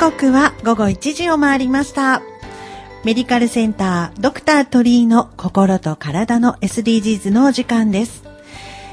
刻は午後1時を回りました。メディカルセンタードクター鳥居の心と体の SDGs のお時間です。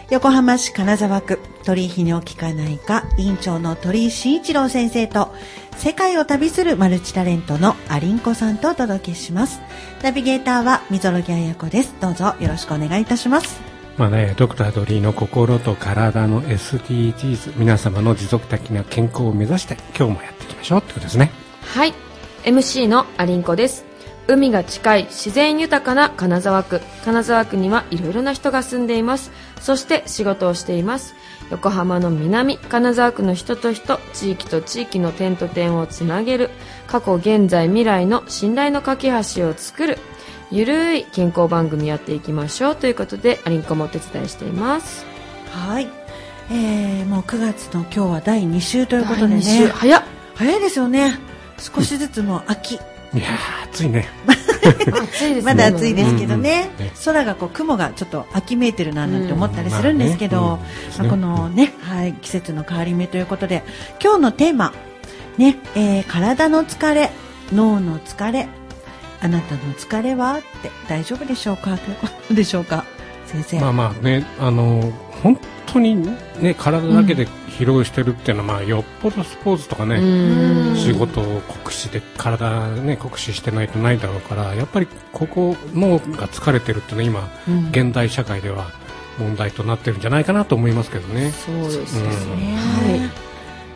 横浜市金沢区鳥居泌尿器科内科院長の鳥居慎一郎先生と世界を旅するマルチタレントのアリンコさんとお届けします。ナビゲーターは溝呂木彩子です。どうぞよろしくお願いいたします。まあね、ドクタードリーの心と体の SDGs 皆様の持続的な健康を目指して今日もやっていきましょうってことですね。はい。MC のアリンコです。海が近い自然豊かな金沢区。金沢区にはいろいろな人が住んでいます。そして仕事をしています。横浜の南金沢区の人と人地域と地域の点と点をつなげる。過去現在未来の信頼の架け橋を作る。ゆるい健康番組やっていきましょうということでアリンコもお手伝いしています。はい。えー、もう9月の今日は第2週ということで第二週。ね。早っ。早いですよね。少しずつもう秋。いやー暑いね。暑いですね。まだ暑いですけどね。うんうんね空がこう雲がちょっと秋めいてるななんて思ったりするんですけど、うんままあねあこのね、はい、季節の変わり目ということで今日のテーマ、ねえー体の疲れ。脳の疲れあなたの疲れはって大丈夫でしょうか？ということでしょうか？先生、まあまあねあの本当にね体だけで疲労してるっていうのは、まあよっぽどスポーツとかね、うん。仕事を酷使で体ね酷使してないとないだろうからやっぱりここ脳が疲れてるっていうのは今、うん。現代社会では問題となってるんじゃないかなと思いますけどね。そうですうん。ねねはい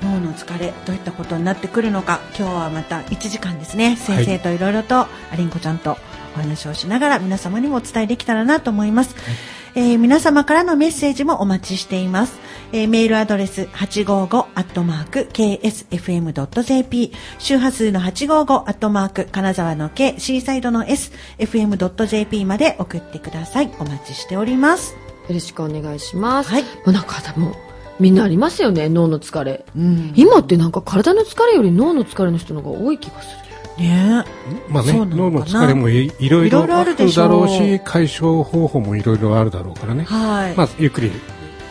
脳の疲れどういったことになってくるのか今日はまた1時間ですね。先生とい。ろいろと、アリンコちゃんとお話をしながら皆様にもお伝えできたらなと思います、えー皆様からのメッセージもお待ちしています、えーメールアドレス 855-ksfm.jp 周波数の 855- 金沢の K シーサイドの S fm.jp まで送ってください。お待ちしております。よろしくお願いします。はい。もうなんかもうみんなありますよね、脳の疲れ。うん今ってなんか体の疲れより脳の疲れの人の方が多い気がする。ねまあね、脳の疲れもいいろいいろあるだろうし解消方法もいろいろあるだろうからね、はい、まあ、ゆっくり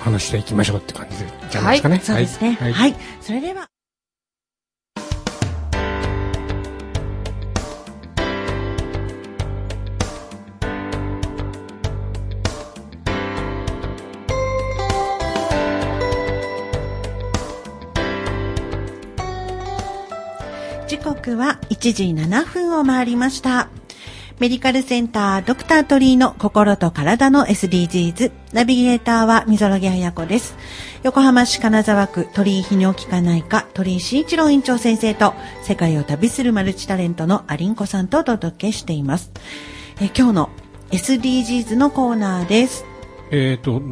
お話していきましょうって感じじゃないですかね。そうですね。はい。はいそれでは。刻は1時7分を回りました。メディカルセンタードクタートリーの心と体の SDGs ナビゲーターは溝呂木彩子です。横浜市金沢区鳥居泌尿器科内科鳥居慎一郎院長先生と世界を旅するマルチタレントのアリンコさんとお届けしています。え今日の SDGs のコーナーです。えっ、と、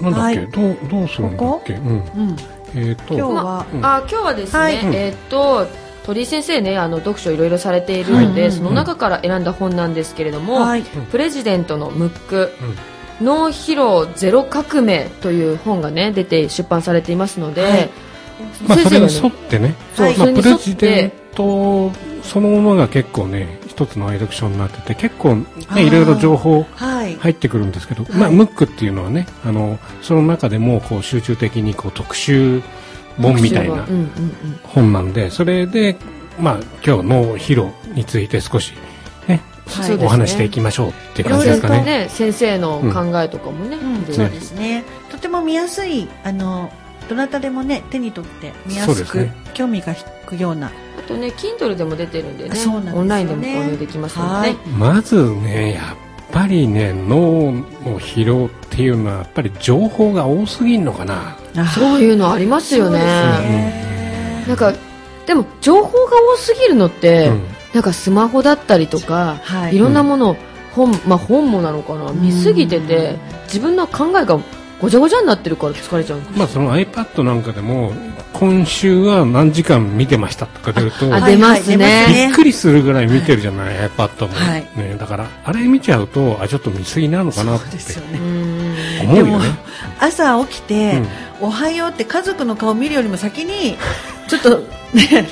なんだっけ、はいどう、どうするんだっけ？うん。うん。えっ、と、今日は、うんあ、今日はですね、はいえーっと、鳥居先生ね、あの、読書いろいろされているので、はい。その中から選んだ本なんですけれども、はい。プレジデントのムック、うん。脳疲労ゼロ革命という本がね、出て出版されていますので、はい。まあ、それに沿ってね、はいまあ、プレそれに沿ってジデントそのものが結構ね、一つの愛読書になってて、結構ね、いろいろ情報はい。入ってくるんですけど、はい。まあ、ムックっていうのはね、あの、その中でも、こう、集中的に、こう、特集本みたいなうんうんうん本なんで、それで、まあ、今日脳疲労について少し、ね、はいお話していきましょうっていう感じですかいろいろね。ね、先生の考えとかもね、うん、そうですね。とても見やすい、あの、どなたでもね、手に取って見やすく、そうですね興味が引くような。あとね、Kindle でも出てるんでね、そうなんですよねオンラインでも購入できますのでね。まずね、やっぱりね、脳の疲労っていうのは、やっぱり情報が多すぎんのかな。あそういうのありますよね。ね。なんか、でも情報が多すぎるのって、うん。なんかスマホだったりとか、はい。いろんなものを、本、まあ本もなのかな、見すぎてて、自分の考えがごちゃごちゃになってるから疲れちゃう。まあ、その iPad なんかでも、今週は何時間見てましたとか出ると、出ますね。びっくりするぐらい見てるじゃない、iPad も、はいね。だから、あれ見ちゃうと、あ、ちょっと見過ぎなのかなってそうですようね。うよね。朝起きて、おはようって家族の顔見るよりも先に、ちょっと、ね、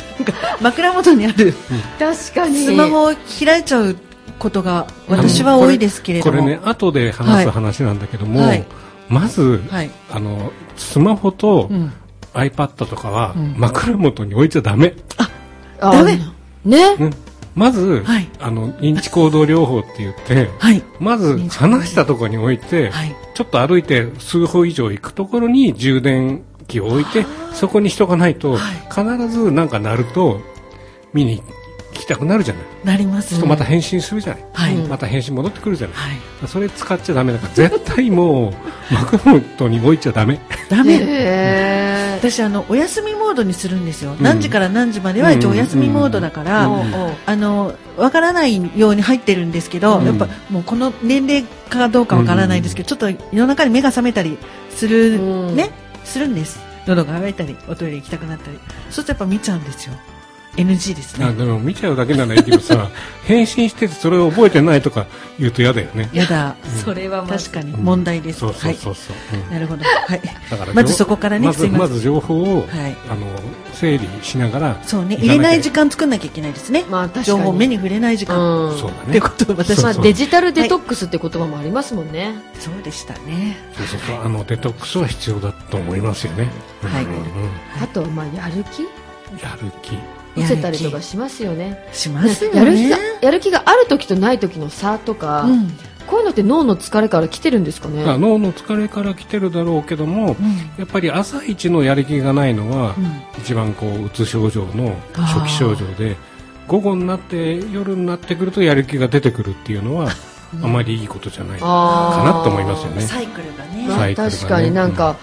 枕元にある確かに。スマホを開いちゃうことが私は多いですけれども。これね、後で話す話なんだけども、はいまず、はい。あの、スマホとうん。iPad とかはうん枕元に置いちゃダメ。あダメねうんまず、はいあの、認知行動療法って言って、はい。まず離したところに置いて、はい。ちょっと歩いて数歩以上行くところに充電器を置いて、そこに人がないと、はい必ずなんか鳴ると、見に行きたくなるじゃない。なります。そうまた返信するじゃない。また返信戻ってくるじゃない。はい。それ使っちゃダメだから、絶対もう、マクノットに置いちゃダメ。ダメ。へー。私あのお休みモードにするんですよ、ん。何時から何時までは一応お休みモードだから、おうおうあのわからないように入ってるんですけど、うん。やっぱもうこの年齢かどうかわからないですけど、ちょっと夜中に目が覚めたりする、うん。ねするんです。喉が渇いたりおトイレ行きたくなったり。そうするとやっぱ見ちゃうんですよ NG ですね。あでも見ちゃうだけならいいけどさ、返信しててそれを覚えてないとか言うと嫌だよね。やだ。それは確かに。問題です、そうそうそうそう。うんはい。なるほど、はい、だからまずそこからねますずいまず情報を、はい。あの整理しながらそうね。入れない時間作んなきゃいけないですね、まあ確かに。情報目に触れない時間、うん。そうだね。ってことを私はデジタルデトックスって言葉もありますもんね。そうでしたね。そうそうそう。あのデトックスは必要だと思いますよね。はい。うんうん。あと、まあ、やる気？やる気。見せたりとかしますよね。しますよね。やる気が、やる気がある時とない時の差とか、うん。こういうのって脳の疲れから来てるんですかね？まあ脳の疲れから来てるだろうけども、うん。やっぱり朝一のやる気がないのは、うん。一番こううつ症状の初期症状で午後になって夜になってくるとやる気が出てくるっていうのは、あまりいいことじゃないかなと思いますよね。サイクルがね、まあ確かになんか、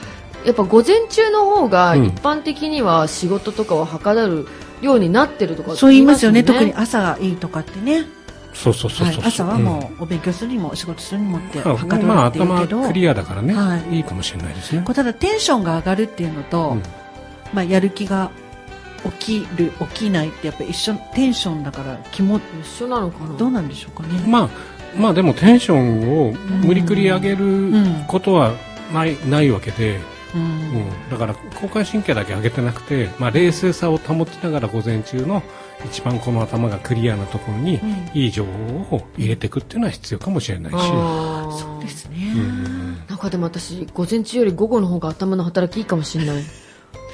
やっぱ午前中の方がうん。一般的には仕事とかをはかどるようになってるとかそう言いますよね。特に朝がいいとかってね。そうそうそうそう、はい、朝はもうお勉強するにもお仕事するにもってうんはかどるまあっていうけど、頭クリアだからね、はい。い、いかもしれないですね。ただテンションが上がるっていうのと、うん。まあ、やる気が起きる起きないってやっぱり一緒テンションだから気も一緒なのかな。どうなんでしょうかね、まあまあでもテンションを無理くり上げることはない,、ないわけで、うん。うん、だから交感神経だけ上げてなくて、まあ、冷静さを保ちながら午前中の一番この頭がクリアなところにうん。いい情報を入れていくっていうのは必要かもしれないし、あー。そうですね、うん。なんかでも私午前中より午後の方が頭の働きいいかもしれない。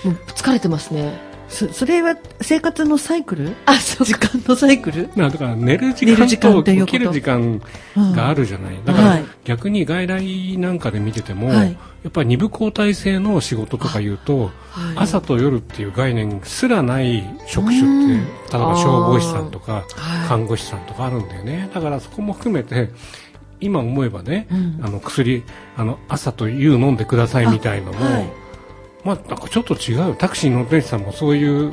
もう疲れてますねそそれは生活のサイクル？あそう時間のサイクル、まあだから寝る時間とと起きる時間うんがあるじゃない、だからはい逆に外来なんかで見てても、はい。やっぱり二部交代制の仕事とか言うと、はい。朝と夜っていう概念すらない職種うん。って例えば消防士さんとかはい看護師さんとかあるんだよね。だからそこも含めて今思えばね、うん。あの薬あの朝と夕飲んでくださいみたいのも、まあなんかちょっと違うタクシーの運転手さんもそういう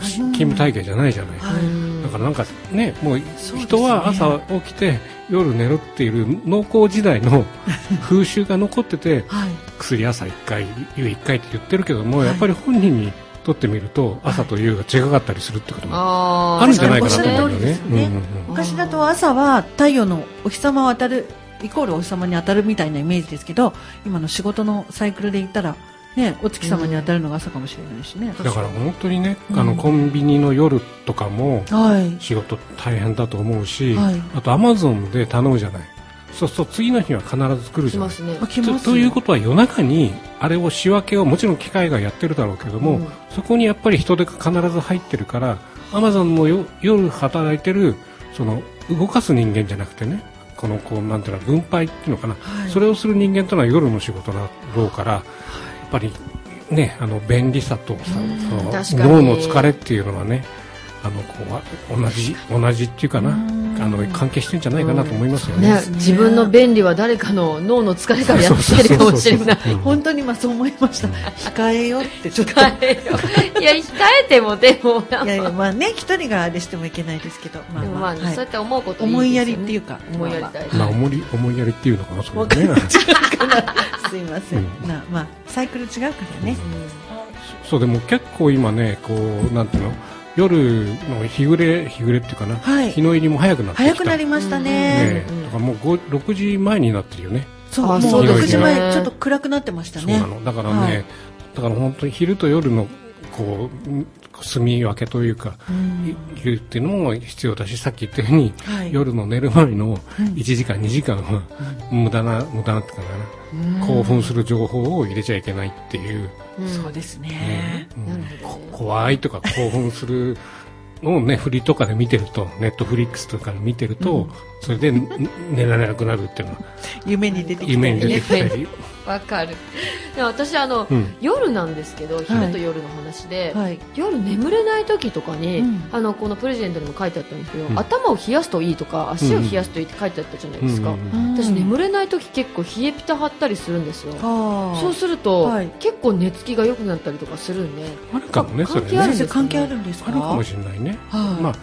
勤務体系じゃないじゃない、はだからなんかねもう人は朝起きて夜寝るっていう農耕時代の 風習が残っててはい。薬朝1回夕1回って言ってるけども、はい。やっぱり本人にとってみると朝と夕が違かったりするってこともあるんじゃないかなと思うんだよね昔だと朝は太陽のお日様を当たるイコールお日様に当たるみたいなイメージですけど今の仕事のサイクルで言ったら、ね、お月様に当たるのが朝かもしれないしね、だから本当にね、うん。あのコンビニの夜とかもはい。仕事大変だと思うし、はい。あとアマゾンで頼むじゃない。そうすると次の日は必ず来るじゃない。来ますね。あ来ますとということは夜中にあれを仕分けをもちろん機械がやってるだろうけども、うん。そこにやっぱり人手が必ず入ってるからアマゾンもよ夜働いてるその動かす人間じゃなくてねこのこうなんていうの分配っていうのかな、はい。それをする人間というのは夜の仕事だろうからやっぱりねあの便利さとさ脳の疲れっていうのはねあのこう同じ同じっていうかな。うんあの関係してるんじゃないかなと思いますよね。ね、自分の便利は誰かの脳の疲れからやってるかもしれない。本当にまあそう思いました。控えよってちょっと。控えよ。いや、控えても、でも、いやいやまあね一人があれしてもいけないですけど。まあでもまあ、まあ、はい。そうやって思うことね思いやりっていうか。思いやりたい。まあ、思い思いやりっていうのかな、それわかんね すいません、うん。なまあサイクル違うからね、そう、でも結構今ね、こう、なんていうの、夜の日暮れ、日暮れっていうかな、はい。日の入りも早くなってきた。早くなりましたね、ねうん。だからもう5 6時前になってるよね。そうもうあそうですね。6時前ちょっと暗くなってましたね。そうなの。だからね、はい。だから本当に昼と夜の、こう、ん住み分けというか、うん。いるっていうのも必要だし、さっき言ったように、はい。夜の寝る前のうん1時間、2時間は、無駄な、無駄なってかな、興奮する情報を入れちゃいけないっていう、うん。そうですね。怖いとか興奮するをね、フリとかで見てると、ネットフリックスとかで見てると、それでん寝られなくなるっていうのは、夢に出てきて夢に出てきたり、わかる。でも私あの、うん。夜なんですけど昼と夜の話で、はい。夜眠れない時とかに、うん。あのこのプレゼントにも書いてあったんですけど、うん。頭を冷やすといいとか足を冷やすといいって書いてあったじゃないですか、うんうん私眠れない時結構冷えピタ張ったりするんですよ。はあそうすると、はい。結構寝つきが良くなったりとかするんで。あるかもね、それ関係あるんね。先生関係あるんですか？あるかもしれないね。はい。まあ、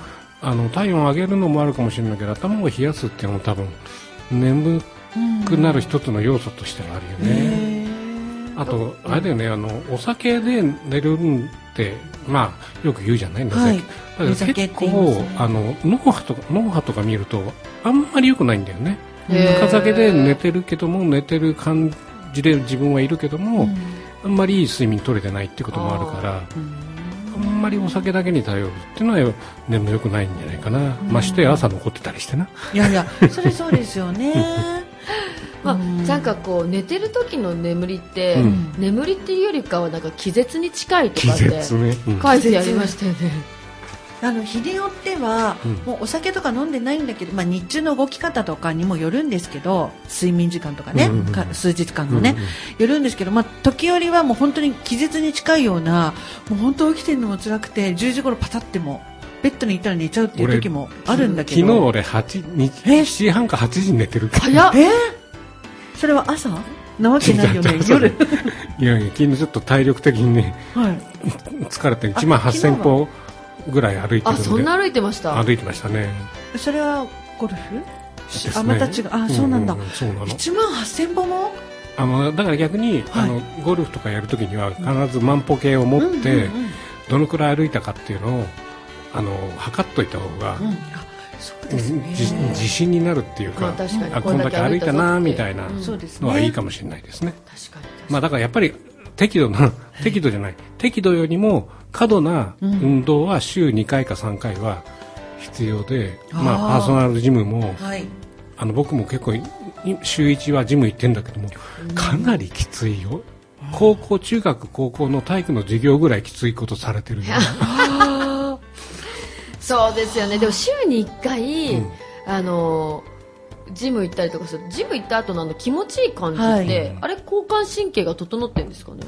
あの、体温を上げるのもあるかもしれないけど、頭を冷やすっていうのも多分、眠くなる一つの要素としてはあるよね。あと、あれだよね、あの、お酒で寝るんって、まあ、よく言うじゃない寝酒。はい。だけど結言いますね。構、あの、脳波とか、脳波とか見ると、あんまり良くないんだよね。深酒で寝てるけども、寝てる感じで自分はいるけども、あんまりいい睡眠取れてないってこともあるから、あんまりお酒だけに頼るっていうのは眠良くないんじゃないかな。ましてや朝残ってたりしてな。いやいやそれそうですよね まあ、うんなんかこう寝てる時の眠りって、うん眠りっていうよりかはなんか気絶に近いと気かって絶ね。うん書いてありましたよねあの日によっては、うん。もうお酒とか飲んでないんだけど、まあ、日中の動き方とかにもよるんですけど睡眠時間とかね、うんうんうんか数日間のね、うんうんよるんですけど、まあ、時折はもう本当に気絶に近いようなもう本当起きてるのも辛くて10時頃パタってもベッドに行ったら寝ちゃうっていう時もあるんだけど。昨日俺8日え？7時半か8時に寝てる早っ！え？ーそれは朝？なわけないよね？夜？いやいや昨日ちょっと体力的にねはい。疲れて1万8000歩ぐらい歩いてるんで。あそんな歩いてました？歩いてましたね。それはゴルフ？ね。あまた違う。あそうなんだ、んそうなの。1万8000歩も？あのだから逆に、はい。あのゴルフとかやるときには必ず万歩計を持って、うんうんうん。どのくらい歩いたかっていうのをあの測っといた方が、うん。あそうですね。じ自信になるっていうか,、まああこんだけ歩いたなみたいなのはいいねかもしれないですね。確かに。まあだからやっぱり適度な 適度じゃない。適度よりも過度な運動は週2回か3回は必要で、あー。まあパーソナルジムもはい。あの僕も結構い週1はジム行ってんだけどもかなりきついよ。高校中学高校の体育の授業ぐらいきついことされてるよ。そうですよね。でも週に1回、うん。あのジム行ったりとかするジム行った後のあの気持ちいい感じって、はい。あれ交感神経が整ってるんですかね？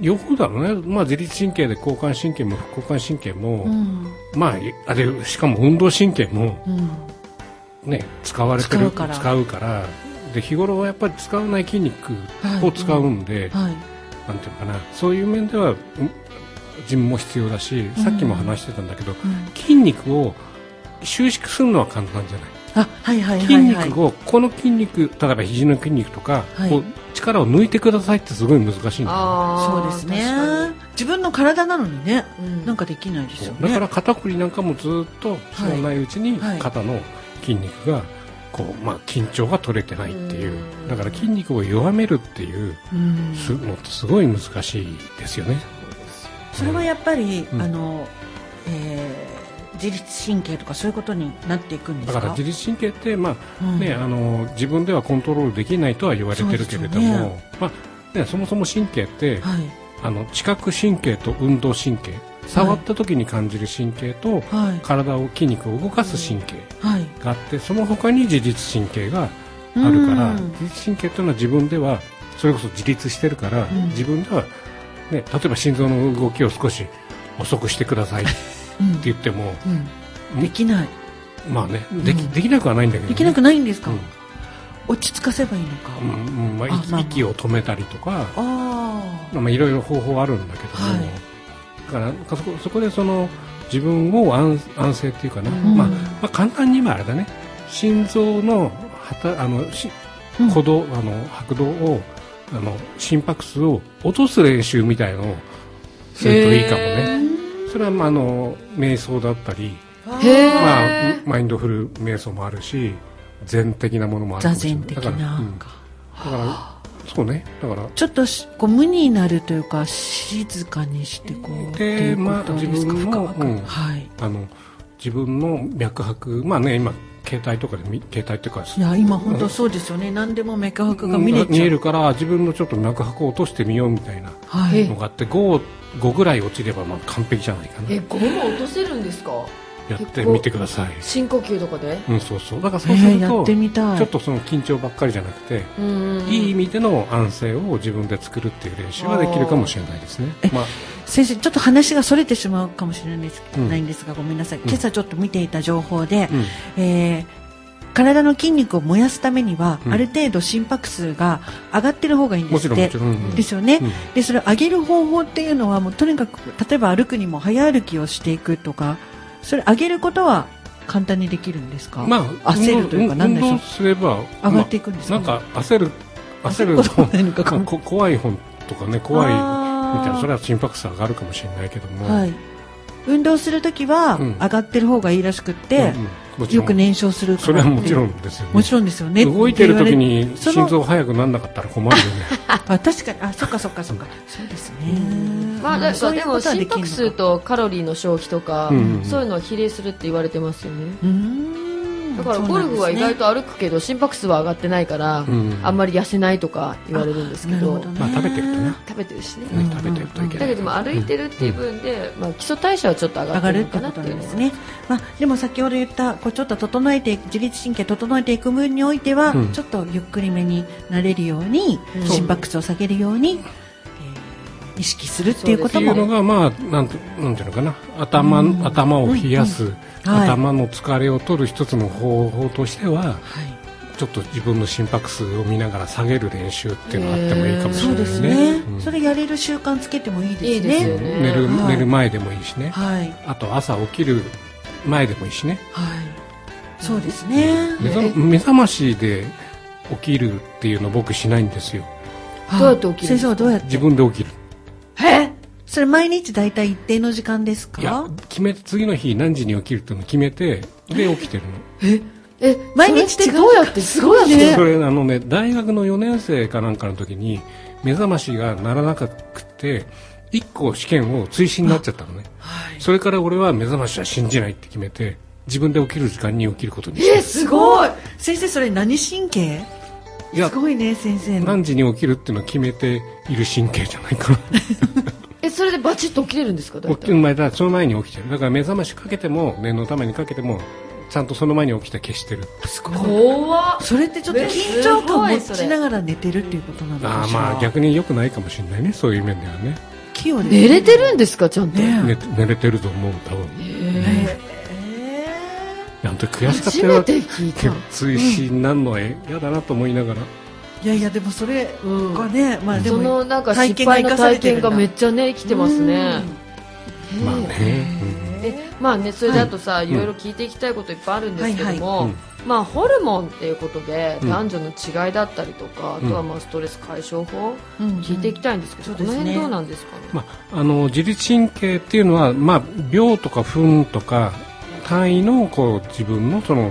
両方だろうね、まあ、自律神経で交感神経も副交感神経も、うん。まあ、あれしかも運動神経も、うん。ね、使われてる使うから。使うから。で日頃はやっぱり使わない筋肉を使うんで、はい。なんていうのかな。そういう面ではうんジムも必要だし、さっきも話してたんだけど、筋肉を収縮するのは簡単じゃない。あはいはい筋肉を、この筋肉例えば肘の筋肉とか、はい。こう力を抜いてくださいってすごい難しいんだよね。あそうですね。確自分の体なのにねうん。なんかできないですよね。だから肩こりなんかもずっと知らないうちにはい。肩の筋肉がこう、まあ、緊張が取れてないっていう。うん。だから筋肉を弱めるっていうのってすごい難しいですよね。それはやっぱり、うん。あの、えー自律神経とかそういうことになっていくんですか？だから自律神経って、まあうん。ね、あの自分ではコントロールできないとは言われてるけれども、まあね、そもそも神経って、はい。あの知覚神経と運動神経触った時に感じる神経と、はい。体を筋肉を動かす神経はい。があってその他に自律神経があるからうん。自律神経というのは自分ではそれこそ自立してるから、ん。自分では、ね、例えば心臓の動きを少し遅くしてください言っても、うん。できない。まあねでき,、うん。できなくはないんだけど、ね、できなくないんですか、うん。落ち着かせばいいのか、うんうん。まあ、あ息を止めたりとかあまあ、いろいろ方法あるんだけども、はい。だからそこでその自分を安安静っていうかな、うん。まあまあ、簡単に言えばあれだね。心臓のはたあのしうん。鼓動、あの拍動をあの心拍数を落とす練習みたいのをするといいかもねそれは、まあ、あの瞑想だったり、まあ、マインドフル瞑想もあるし禅的なものもあるか座もしれない。禅的だから,、な、うん、だからそうね。だからちょっとしこう無になるというか静かにしてこうっていうことですか、まあ自分のうん。はい。あの自分の脈拍まあね今携帯とかで見携帯っていうかいや今本当そうですよね。何でも脈拍が見れちゃう、見えるから自分のちょっと脈拍を落としてみようみたいなはい。のがあって 5, 5ぐらい落ちればまあ完璧じゃないかな。えゴム落とせるんですか？やってみてください。深呼吸とかで？うんそうそう。だからそうするえーやと、ってみたい。ちょっとその緊張ばっかりじゃなくて、うんいい意味での安静を自分で作るっていう練習ができるかもしれないですね。えまあ。先生ちょっと話がそれてしまうかもしれないです,、うん。ないんですがごめんなさい。今朝ちょっと見ていた情報で、うん。えー体の筋肉を燃やすためには、うん。ある程度心拍数が上がってる方がいいんですって。もちろんうん。ですよね、うん。でそれを上げる方法っていうのはもうとにかく例えば歩くにも早歩きをしていくとかそれ上げることは簡単にできるんですか、まあ焦るというか何でしょう？運動すれば上がっていくんですか？まあなんか焦る焦ることはないの怖い本とかね怖いみたいなそれは心拍数上がるかもしれないけども、はい、運動するときはうん。上がってる方がいいらしくって、うんうんよく燃焼するか。らそれはもちろんですよね。もちろんですよ。ね動いてる時に心臓速くならなかったら困るよね。あ確かに。あそっかそっかそっか。そうですね。まあ、だそういうでも心拍数とカロリーの消費とか、うんうんそういうのは比例するって言われてますよね。うーん。だからゴルフは意外と歩くけど心拍数は上がってないから、うん。あんまり痩せないとか言われるんですけど。まあ食べてるとね。食べてるしね、ね食べてるといけない。だけども歩いてるっていう分で、まあ、基礎代謝はちょっと上がるのかなっていですね、まあ、でも先ほど言ったこうちょっと整えて自律神経整えていく分においては、うん。ちょっとゆっくりめになれるように、うん。心拍数を下げるように、えー意識するっていうことも。っていうのがまあなんてなんていうのかな。頭,、うん。頭を冷やす、はい。頭の疲れを取る一つの方法としてははい。ちょっと自分の心拍数を見ながら下げる練習っていうのがあってもいいかもしれないですすね。ね、うん。それやれる習慣つけてもいいですね。いいですよね寝るはい寝る前でもいいしね、はい。あと朝起きる前でもいいしね。はい。そうですね、目覚目覚ましで起きるっていうの僕しないんですよ。はい。どうやって起きるんですか？先生はどうやって？自分で起きるえ？それ毎日大体一定の時間ですいやか決め次の日何時に起きるっていうのを決めてで起きてるの。え？毎日って違うどうやってすごいね。それあのね大学の4年生かなんかの時に目覚ましが鳴らなくて1個試験を追試になっちゃったのね。はいそれから俺は目覚ましは信じない。って決めて自分で起きる時間に起きることにしてえすごい先生それ何神経いやすごいね先生の。何時に起きるっていうのを決めている神経じゃないかな。えそれでバチッと起きれるんですか？起きる前だその前に起きてる。だから目覚ましかけても念のためにかけてもちゃんとその前に起きて消してる。すごい。怖っそれってちょっと緊張感を持ちながら寝てるっていうことなのかしらああまあ逆に良くないかもしれないねそういう面ではね。器用です寝れてるんですかちゃんと、ね寝寝れてると思う多分。えいや本当に悔しかった初よめて聞いた、追試になるのは嫌だなと思いながら、いやいやでもそれうん。がね、まあでもそのなんか体失敗の体験がめっちゃね生きてますね。まあね、え。まあねそれであとさ、いい、ろいろ聞いていきたいこといっぱいあるんですけども、はいはい。うんまあホルモンっていうことでうん。男女の違いだったりとか、あとはまあストレス解消法、うん聞いていきたいんですけど、そうですね。この辺どうなんですかね、まあ、あの自律神経っていうのは、まあ、秒とか分とか単位のこう自分のその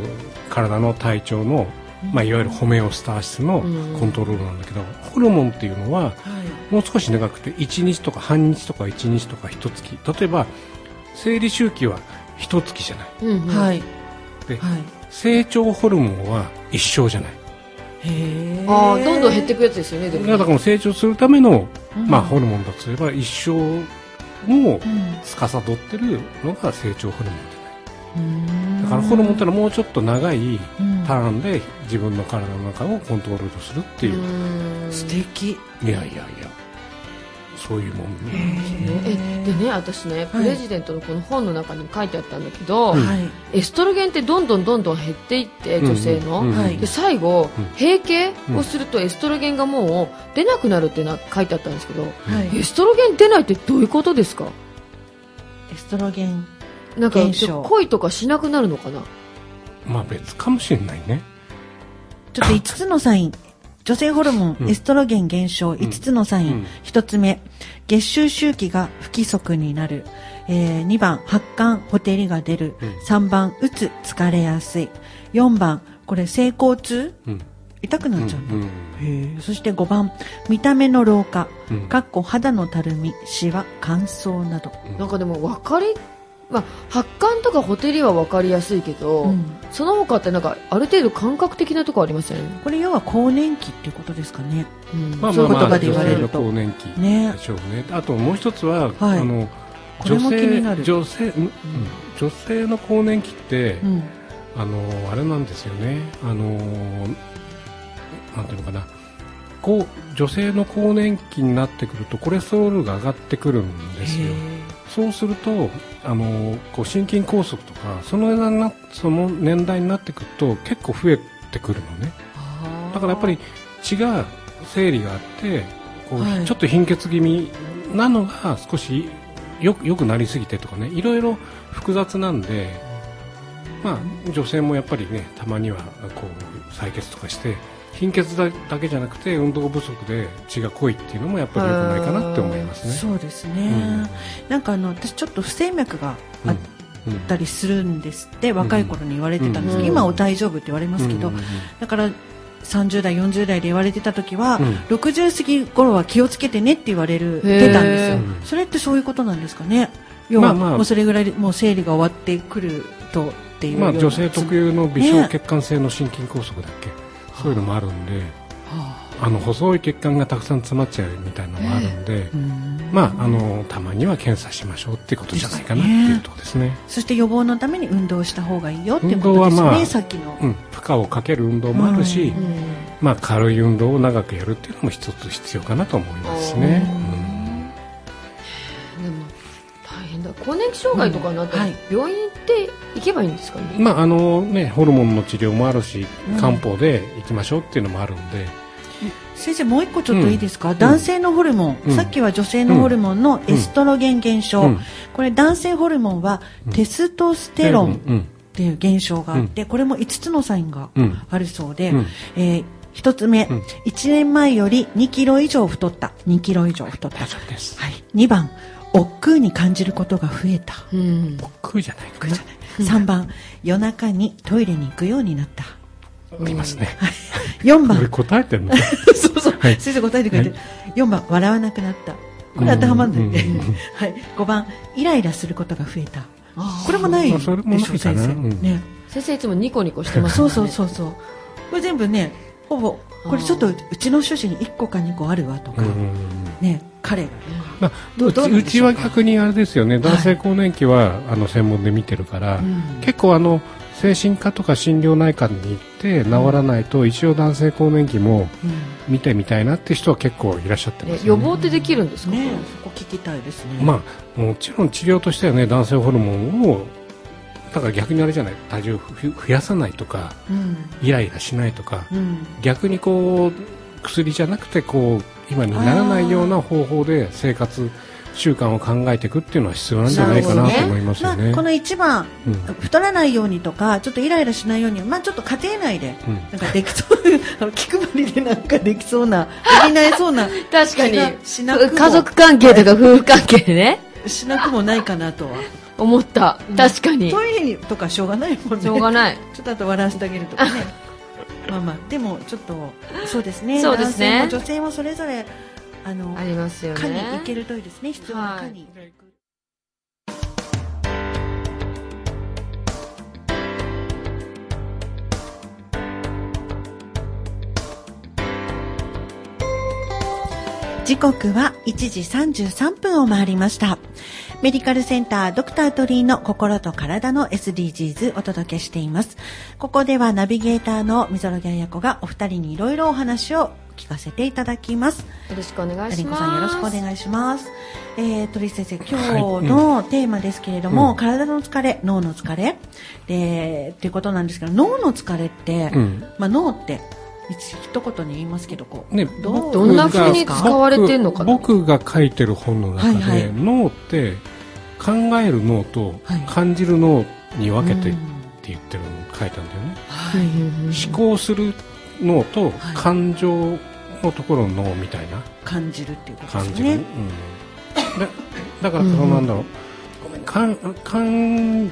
体の体調の、まあ、いわゆるホメオスターシスのうん。コントロールなんだけど、ホルモンっていうのははい。もう少し長くて1日とか半日とか1日とか1月。例えば生理周期は1月じゃない。うんうん。はい。ではい。成長ホルモンは一生じゃない。へえああどんどん減っていくやつですよねでもだからこの成長するための、うん。まあ、ホルモンだとすれば一生をうん。司ってるのが成長ホルモンだからホルモンってのはもうちょっと長いうん。ターンで自分の体の中をコントロールするっていう、うん。素敵。いやいやいや。そういうもんね。えでね私ねプレジデントのこの本の中にも書いてあったんだけど、うんはい。エストロゲンってどんどんどんどん減っていって女性の、うんうん。はい。で最後、うん。閉経をするとエストロゲンがもう出なくなるってな書いてあったんですけど、はい。エストロゲン出ないってどういうことですか？エストロゲンなんか減少恋とかしなくなるのかな？まあ別かもしれないね。ちょっと5つのサイン。女性ホルモン、うん。エストロゲン減少5つのサイン、うん。1つ目。月収周期が不規則になる、えー2番発汗ほてりが出る、うん。3番うつ疲れやすい。4番これ性交痛うん。痛くなっちゃううんへえそして5番見た目の老化、うん。かっこ肌のたるみシワ乾燥など、なんかでも分かり、まあ、発汗とかほてりは分かりやすいけど、うん。その他ってなんかある程度感覚的なところありますよね、これ要は更年期っていうことですかね。うん。まあそういう言葉で言われると。更年期ねでしょうね。あともう一つは、はい。あの女性女性,、うん、女性の更年期って、うん。あのあれなんですよね。あのなんていうのかな。こう女性の更年期になってくるとコレステロールが上がってくるんですよ。へそうするとあのこう心筋梗塞とかその年代になその年代になってくると結構増えてくるのね。ー。だからやっぱり血が生理があってこう、はい。ちょっと貧血気味なのが少しよくよくなりすぎてとかね。いろいろ複雑なんで、まあ、女性もやっぱりねたまにはこう採血とかして貧血だだけじゃなくて運動不足で血が濃いっていうのもやっぱり良くないかなって思いますね。そうですね、うん。なんかあの私ちょっと不整脈があっうんたりするんですって、若い頃に言われてたんですけど、うん。今は大丈夫って言われますけど、うん。うん。うん。だから30代40代で言われてた時は、うん。60過ぎ頃は気をつけてねって言われる出たんですよ、うん。それってそういうことなんですかね？要は、まあ。まあもうそれぐらいでもう生理が終わってくるとっていうまあ、女性特有の微ね小血管性の心筋梗塞だっけ、そういうのもあるんではあ。の細い血管がたくさん詰まっちゃうみたいなのもあるんで、まあ、あのたまには検査しましょうっていうことじゃないかなっていうところですね。そして予防のために運動した方がいいよっていうことですね、まあさっきの、うん、負荷をかける運動もあるし、うん。まあ、軽い運動を長くやるっていうのも一つ必要かなと思いますね。更年期障害とかになったら、病院行って行けばいいんですかね、うんまああのね、ホルモンの治療もあるし漢方で行きましょうっていうのもあるんで、先生もう一個ちょっといいですか、ん男性のホルモン、うんさっきは女性のホルモンのエストロゲン減少、うんこれ男性ホルモンはテストステロンっていう現象があって、これも5つのサインがあるそうで、うんえー1つ目、うん1年前より2キロ以上太った2キロ以上太った、大丈夫です。はい、2番億劫に感じることが増えた。うん。僕じゃないか。な。3番夜中にトイレに行くようになった。いますね。4番。俺答えてんの？そうそう、はい。先生答えてくれてる、4番笑わなくなった。これ当てはまんないんで、うんうんうんはい、5番イライラすることが増えた。これもないでしまあそれもないょ先生、ね。先生いつもニコニコしてますそうね。そうそうそうこれ全部ねほぼこれちょっとうちの主人1個か2個あるわとか、うんね彼がねまあ、どううちどうちは逆にあれですよね。男性更年期は、あの専門で見てるから、うん。結構あの精神科とか心療内科に行って治らないと、一応男性更年期もうん。見てみたいなって人は結構いらっしゃってまえすよ、ね、予防ってできるんですか、ねそこ聞きたいですね。まあもちろん治療としてはね男性ホルモンをだから逆にあれじゃない？体重をふ増やさないとかうん。イライラしないとかうん。逆にこう薬じゃなくてこう今にならないような方法で生活習慣を考えていくっていうのは必要なんじゃないかなと思いますよね。まあ、この1番うん。太らないようにとかちょっとイライラしないようにまあちょっと家庭内でうん。なんかできそうあの 気配りでなんかできそうなできないそうな 確かに。気がしなくも家族関係とか夫婦関係でね。しなくもないかなとは。思った。確かに。トイレにとかしょうがないもんね。しょうがない。ちょっとあと笑わせてあげるとかねまあまあでもちょっとそうですね。そうですね。男性も女性もそれぞれあのありますよね。科に行けるといいですね。必要な科に、時刻は1時33分を回りました。メディカルセンタードクタートリーの心と体の SDGs お届けしています。ここではナビゲーターの溝呂彩子がお二人にいろいろお話を聞かせていただきます。よろしくお願いしますさんよろしくお願いします。えー、鳥居先生、今日のテーマですけれども、うん体の疲れ、脳の疲れ、で、っていうことなんですけど、脳の疲れって、うんまあ脳って、一一言に言いますけど、こう、ね、どどんな風にが使われてんのかな？僕僕が書いてる本の中で、はい。はい脳って考える脳とはい。感じる脳に分けてってうん言ってるの書いたんだよね、はい。思考する脳とはい。感情のところの脳みたいな。感じるっていうこと感じる、ですね。うん、だだからそのなんだろう、かんかん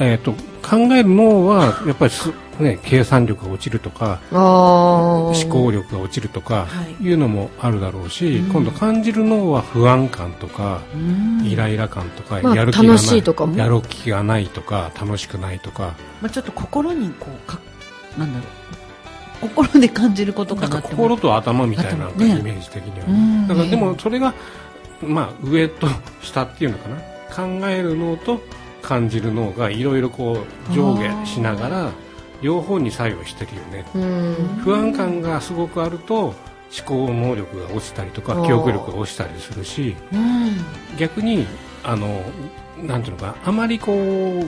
えー、と考える脳はやっぱりす、ね、計算力が落ちるとか思考力が落ちるとかはい。いうのもあるだろうし、うん。今度感じる脳は不安感とか、うん。イライラ感とか、まあやる気がないやる気がないとか楽しくないとか。まあちょっと心にこうかなんだろう。心で感じることかなんかなって心と頭みたいなイメージ的には、うん。だからでもそれが、まあ、上と下っていうのかな。考える脳と感じる脳がいろいろこう上下しながら両方に作用してるよね。うん。不安感がすごくあると思考能力が落ちたりとか記憶力が落ちたりするしうん。逆にあのなんていうのかなあまりこう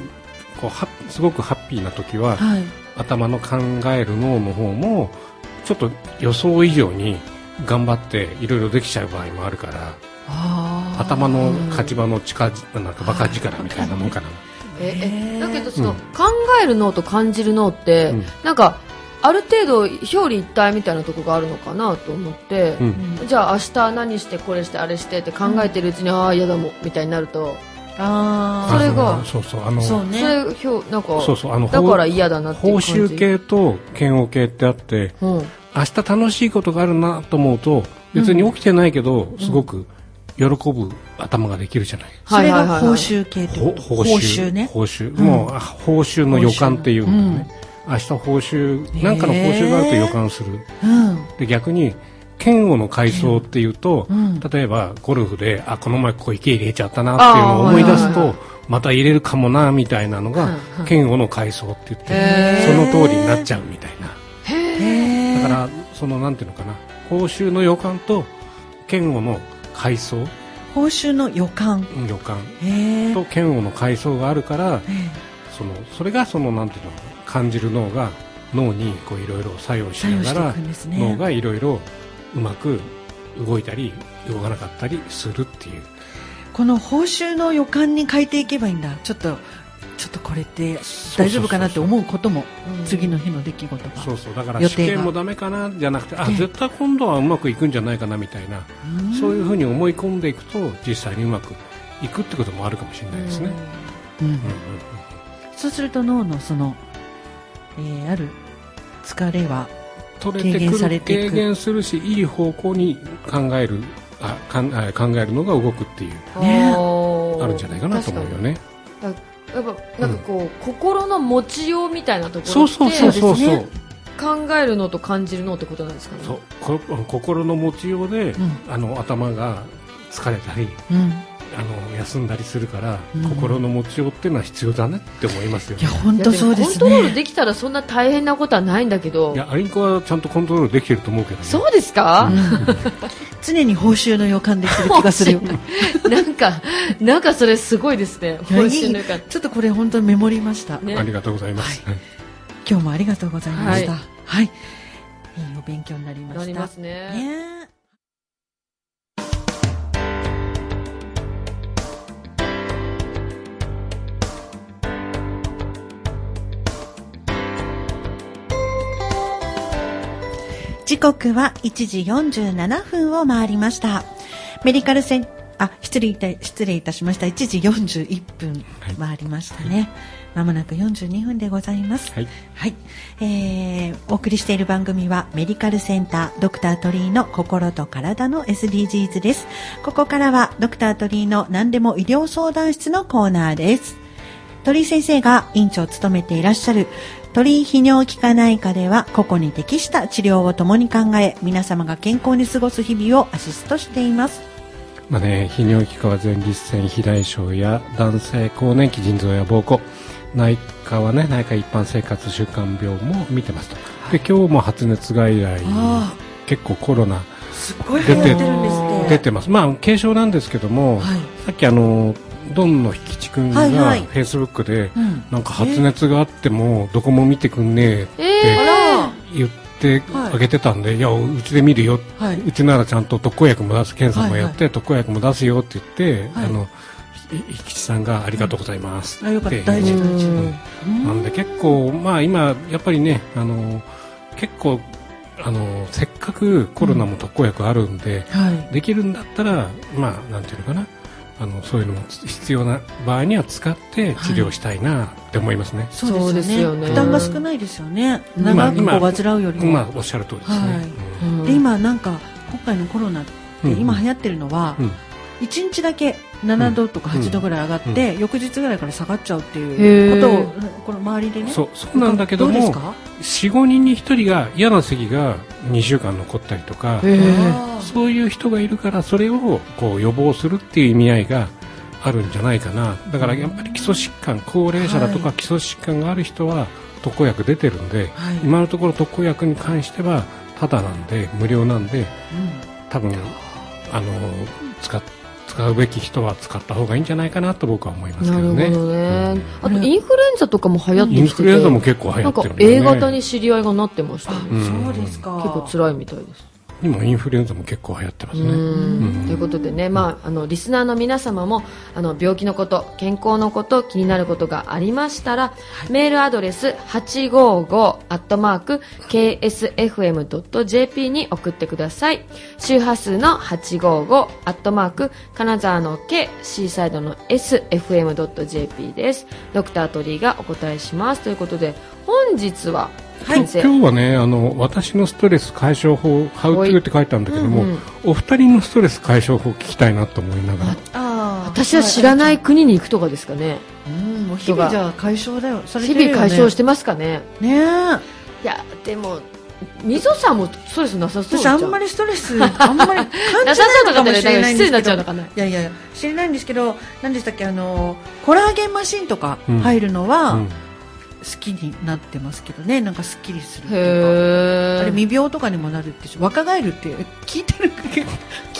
こうはすごくハッピーな時ははい。頭の考える脳の方もちょっと予想以上に頑張っていろいろできちゃう場合もあるから頭の勝ち場の力なんかバカ力みたいなもんかな、ええだけどその、うん考える脳と感じる脳って、うん。なんかある程度表裏一体みたいなとこがあるのかなと思って、うん。じゃあ明日何してこれしてあれしてって考えてるうちに、ああ嫌だもんみたいになると。あそれがあそうそうあのそうね。それ表なんかそうそうあのだから嫌だなっていう報感じ。酬系と嫌悪系ってあってうん。明日楽しいことがあるなと思うと別に起きてないけど、すごく喜ぶ頭ができるじゃない、それはいはいはい。はいが報酬系ってこ報酬。ね。報酬、もうあ報酬の予感っていうんだよね、明日報酬。なん。かの報酬があると予感する。うん。で逆に嫌悪の階層っていうと、うん。例えばゴルフであこの前ここ池入れちゃったなっていうのを思い出すとまた入れるかもなみたいなのが嫌悪の階層って言ってへそーの通りになっちゃうみたいな。だからそのなんていうのかな。報酬の予感と嫌悪の階層？報酬の予感。うん予感と嫌悪の階層があるからえそのそれがそのなんていうの？感じる脳が脳にこういろいろ作用しながらね。脳がいろいろうまく動いたり動かなかったりするっていう。この報酬の予感に変えていけばいいんだ。ちょっとちょっとこれって大丈夫かなって思うこともうん。次の日の出来事がそうそう。だから試予定が。験もダメかなじゃなくてあええ。絶対今度はうまくいくんじゃないかなみたいなうん。そういうふうに思い込んでいくと実際にうまくいくってこともあるかもしれないですね。うん。うんうんそうすると脳のその、えーある疲れは取れて軽減くるされていく。軽減するしいい方向に考えるあかんあ考えるのが動くっていう。ね。あるんじゃないかなと思うよね。やっぱなんかこう、心の持ちようみたいなところってそうそう考えるのと感じるのってことなんですかね？そう。こ心の持ちようで、うん。あの頭が疲れたりうんあの休んだりするから、うん。心の持ちようっていうのは必要だねって思いますよいや本当そうですいやもコントロールねできたらそんな大変なことはないんだけど。いやアリンコはちゃんとコントロールできてると思うけどね。そうですか、うん。常に報酬の予感できてる気がするよ。なんかなんかそれすごいですね。報酬の予感。ちょっとこれ本当にメモりました、ね。ありがとうございます、はい。今日もありがとうございました。ははい、い、いお勉強になりました。なりますね時刻は1時47分を回りました。メディカルセン、あ、失礼いた、失礼いたしました。1時41分回りましたね。まもなく42分でございます。はいはい。えー、お送りしている番組はメディカルセンタードクタートリーの心と体の SDGs です。ここからはドクタートリーの何でも医療相談室のコーナーです。鳥居先生が院長を務めていらっしゃる鳥居泌尿器科内科では個々に適した治療を共に考え皆様が健康に過ごす日々をアシストしています。まあね、泌尿器科は前立腺肥大症や男性更年期腎臓や膀胱内科はね内科一般生活習慣病も見てますと、で今日も発熱外来あ結構コロナすっごい流行ってるんですって。出てますまあ軽症なんですけども、はい。さっきあのドンの引地君がフェイスブックで、うん。なんか発熱があってもどこも見てくんねえって言ってあげてたんで、い、やうちで見るよ。はい。うちならちゃんと特効薬も出す検査もやって、特効薬も出すよって言って、はい。あのい引地さんがありがとうございます。った。て大事う大なんで結構まあ今やっぱりねあの結構あのせっかくコロナも特効薬あるんで、はい。できるんだったらまあなんていうのかなあのそういうのも必要な場合には使って治療したいなって思いますね、そうですよね。負担が少ないですよね。うん。長く今こう患うよりも。まあおっしゃる通りですね、はい。うん。うんで今なんか今回のコロナってうん今流行ってるのは、うん。1日だけ7度とか8度ぐらい上がって、翌日ぐらいから下がっちゃうっていうことをこの周りでね。そうそうなんだけどもうですか？45人に1人が嫌な咳が2週間残ったりとか、そういう人がいるからそれをこう予防するっていう意味合いがあるんじゃないかな。だからやっぱり基礎疾患高齢者だとかはい。基礎疾患がある人は特効薬出てるんで、はい。今のところ特効薬に関してはただなんで無料なんで多分あの使っ使うべき人は使った方がいいんじゃないかなと僕は思いますけなるほどね。どね、あとうんインフルエンザとかも流行ってきててインフルエンザも結構流行なんかってるんだよね。A 型に知り合いがなってましたね、うんそうですか。結構辛いみたいです今インフルエンザも結構流行ってますね。ということでね、まあ、あのリスナーの皆様もあの病気のこと健康のこと気になることがありましたら、メールアドレス 855-ksfm.jp に送ってください。周波数の855金沢の K シーサイドの SFM.jp です。ドクタートリーがお答えします。ということで本日ははい。今日はねあの私のストレス解消法「How はい to」って書いてあるんだけども、うんうん。お二人のストレス解消法聞きたいなと思いながら。あー私は知らない国に行くとかですかね。うん、もう日々じゃあ解消だよ。それ日々解消してますかね。ねえ。いやでもみぞさんもストレスなさそう私じゃん。あんまりストレス、あんまり感じないのかもしれないんですけど。いやいやいや、知れないんですけど、何でしたっけ、あの、コラーゲンマシンとかうん入るのは、うん好きになってますけどね、なんかすっきりするっていうか。あれ未病とかにもなるってしょ。若返るって聞いてるけど。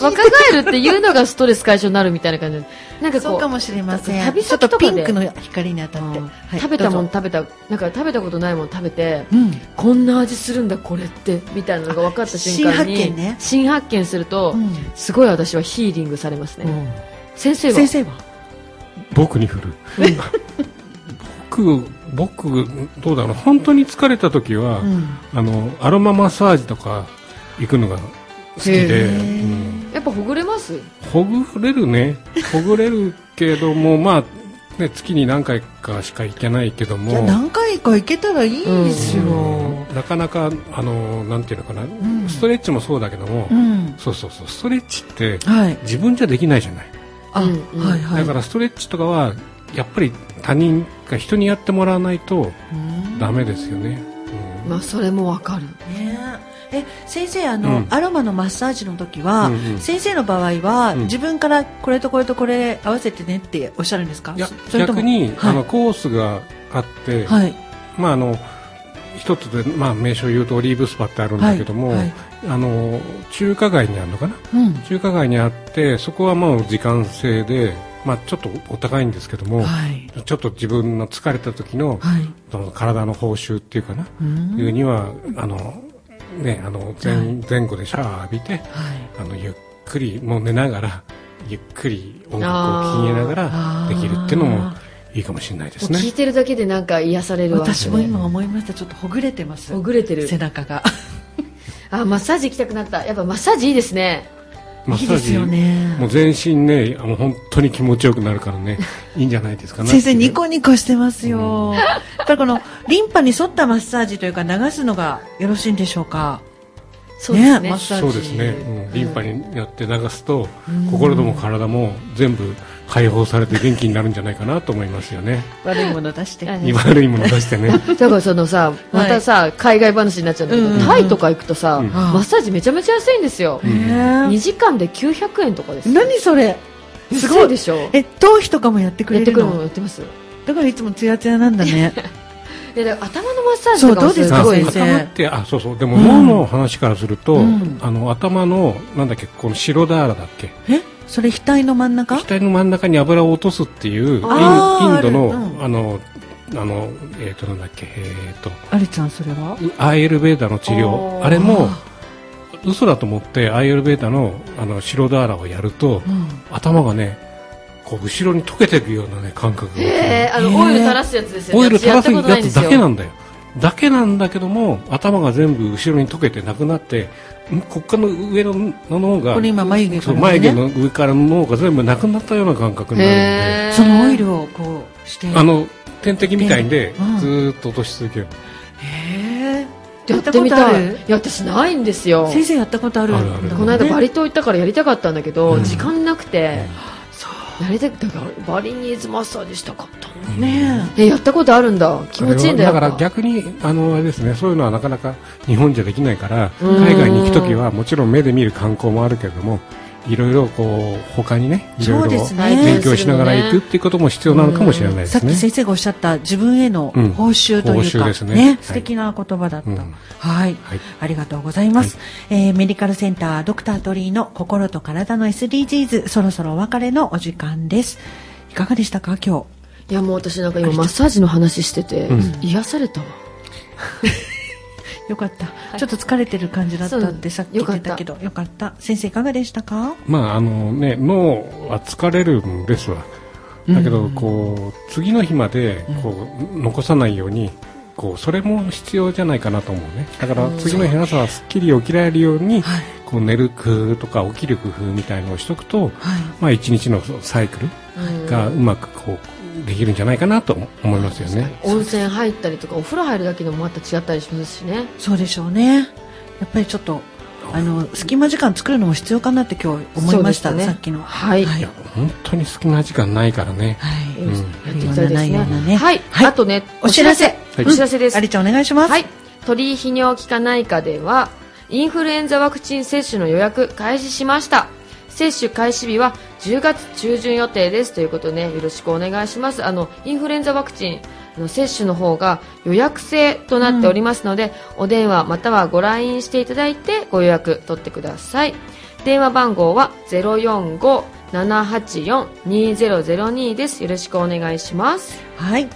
若返るっていうのがストレス解消になるみたいな感じ。でなんかこうそうかもしれません。旅ちょっと先とかでピンクの光に当たって、うん。はい食べたもん食べた。なんか食べたことないもん食べて。うん。こんな味するんだこれってみたいなのが分かった瞬間に新発見ね。新発見すると、うん。すごい私はヒーリングされますね、先生は？先生は？僕に振る 僕僕どうだろう。本当に疲れた時は、うん。あのアロママッサージとか行くのが好きへで、ー。うん。やっぱほぐれます？ほぐれるね。ほぐれるけどもまあね月に何回かしか行けないけども。いや何回か行けたらいいですよ、うん。なかなかあのなんていうのかな、ん。ストレッチもそうだけども、うん。そうそうそう。ストレッチってはい。自分じゃできないじゃない、あ、うんうん。はいはい。だからストレッチとかはやっぱり他人が人にやってもらわないとうん。ダメですよね、うん。まあそれもわかる。ね。え先生あの、うん。アロマのマッサージの時は、うんうん。先生の場合は、うん。自分からこれとこれとこれ合わせてねっておっしゃるんですか？いやそそれとも逆に、はい。あのコースがあって、はい。まああの一つで、まあ、名称を言うとオリーブスパってあるんだけども、はいはい。あの中華街にあるのかな？うん。中華街にあってそこはもう時間制で、まあ、ちょっとお高いんですけども、はい。ちょっと自分の疲れた時の,、はい。その体の報酬っていうかな、うん。いうにはあの、ね、あの前,、はい。前後でシャワー浴びてはい。あのゆっくりもう寝ながらゆっくり音楽を聴きながらできるっていうのもいいかもしれないですね。聞いてるだけでなんか癒されるわ私も今思いました。ちょっとほぐれてます。ほぐれてる。背中が。あマッサージ行きたくなった。やっぱマッサージいいですねマッサージいいね。もう全身ねあの本当に気持ちよくなるからね いいんじゃないですかね。先生ニコニコしてますよ、やっぱりこのリンパに沿ったマッサージというか流すのがよろしいんでしょうか？ね。ねマッサージ。そうですね、うん、リンパにやって流すと、心も体も全部解放されて元気になるんじゃないかなと思いますよね。悪いもの出して。悪いもの出してね。だからそのさまたさ、海外話になっちゃうんだけど、うん。タイとか行くとさ、うん。マッサージめちゃめちゃ安いんですよ、へー。2時間で900円とかです。何それ？すすごいでしょ？え頭皮とかもやってくれるやってくるもののやってます。だからいつもツヤツヤなんだね でだから頭のマッサージとかですごい先生？頭ってあそうそう。でも脳の話からすると、うん。あの頭のなんだっけこの白ダーラだっけ？え？それ額の真ん中？額の真ん中に油を落とすっていうインドのうん。あのあのえっ、となんだっけえっ、と。アリちゃんそれは？アーユルベーダの治療。あれも嘘だと思ってアーユルベーダのあの白ダーラをやると、うん。頭がねこう後ろに溶けていくようなね感覚がえー、あの、オイル垂らすやつですよね。オイル垂らす私やつだけなんだよ。だけなんだけども頭が全部後ろに溶けてなくなってん？こっからの上のの脳がこれ今眉毛ね、眉毛の上からの脳が全部なくなったような感覚になるんで。そのオイルをこうして。あの点滴みたいでうん。ずーっと落とし続けるへえやってみたいやっい。や私ないんですよ。先生やったことある？あるある。この間バリ島行ったからやりたかったんだけど、うん。時間なくて、そうやりたくだからバリニーズマッサージしたかったのね。え。やったことあるんだ。気持ちいいんだよだから逆にあのあれですねそういうのはなかなか日本じゃできないからうん。海外に行くときはもちろん目で見る観光もあるけれどもいろいろこう他にねいろいろそうですね。勉強しながら行くっていうことも必要なのかもしれないですね。さっき先生がおっしゃった自分へのうん。報酬というか、報酬ですね。はい。素敵な言葉だった、うん。はい、はい。ありがとうございます、えーメディカルセンタードクタートリーの心と体の SDGs そろそろお別れのお時間です。いかがでしたか今日？いやもう私なんか今マッサージの話してて、うん。癒されたわ よかった、ちょっと疲れてる感じだったってさっき言ってたけど。よかった。先生いかがでしたか？まああのね脳は疲れるんですわ。だけどこう次の日までこう残さないように。こうそれも必要じゃないかなと思うね。だから次の日朝はすっきり起きられるように、はい。こう寝る工夫とか起きる工夫みたいのをしとくと、はい。まあ、一日のサイクルがうまくこうできるんじゃないかなと思いますよね。温泉入ったりとかお風呂入るだけでもまた違ったりしますしね。そうでしょうね。やっぱりちょっとあの隙間時間作るのも必要かなって今日思いました、ね。さっきの。はい。はい。いや本当に隙間時間ないからね。はい。うん。やっていきたいですないようなねね。はい、はい。あとねお知らせ。はい。お知らせです、ありちゃんお願いします。はい。鳥居泌尿器科内科では、インフルエンザワクチン接種の予約開始しました。接種開始日は10月中旬予定ですということで、ね、よろしくお願いします。あの、インフルエンザワクチンの接種の方が予約制となっておりますので、お電話またはご LINE していただいてご予約取ってください。電話番号は784-2002です。よろしくお願いします。はい、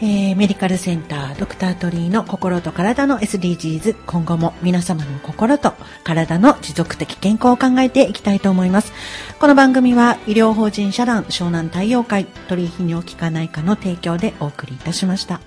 えーメディカルセンタードクタートリーの心と体の SDGs 今後も皆様の心と体の持続的健康を考えていきたいと思いますこの番組は医療法人社団湘南太陽会鳥居泌尿器科内科の提供でお送りいたしました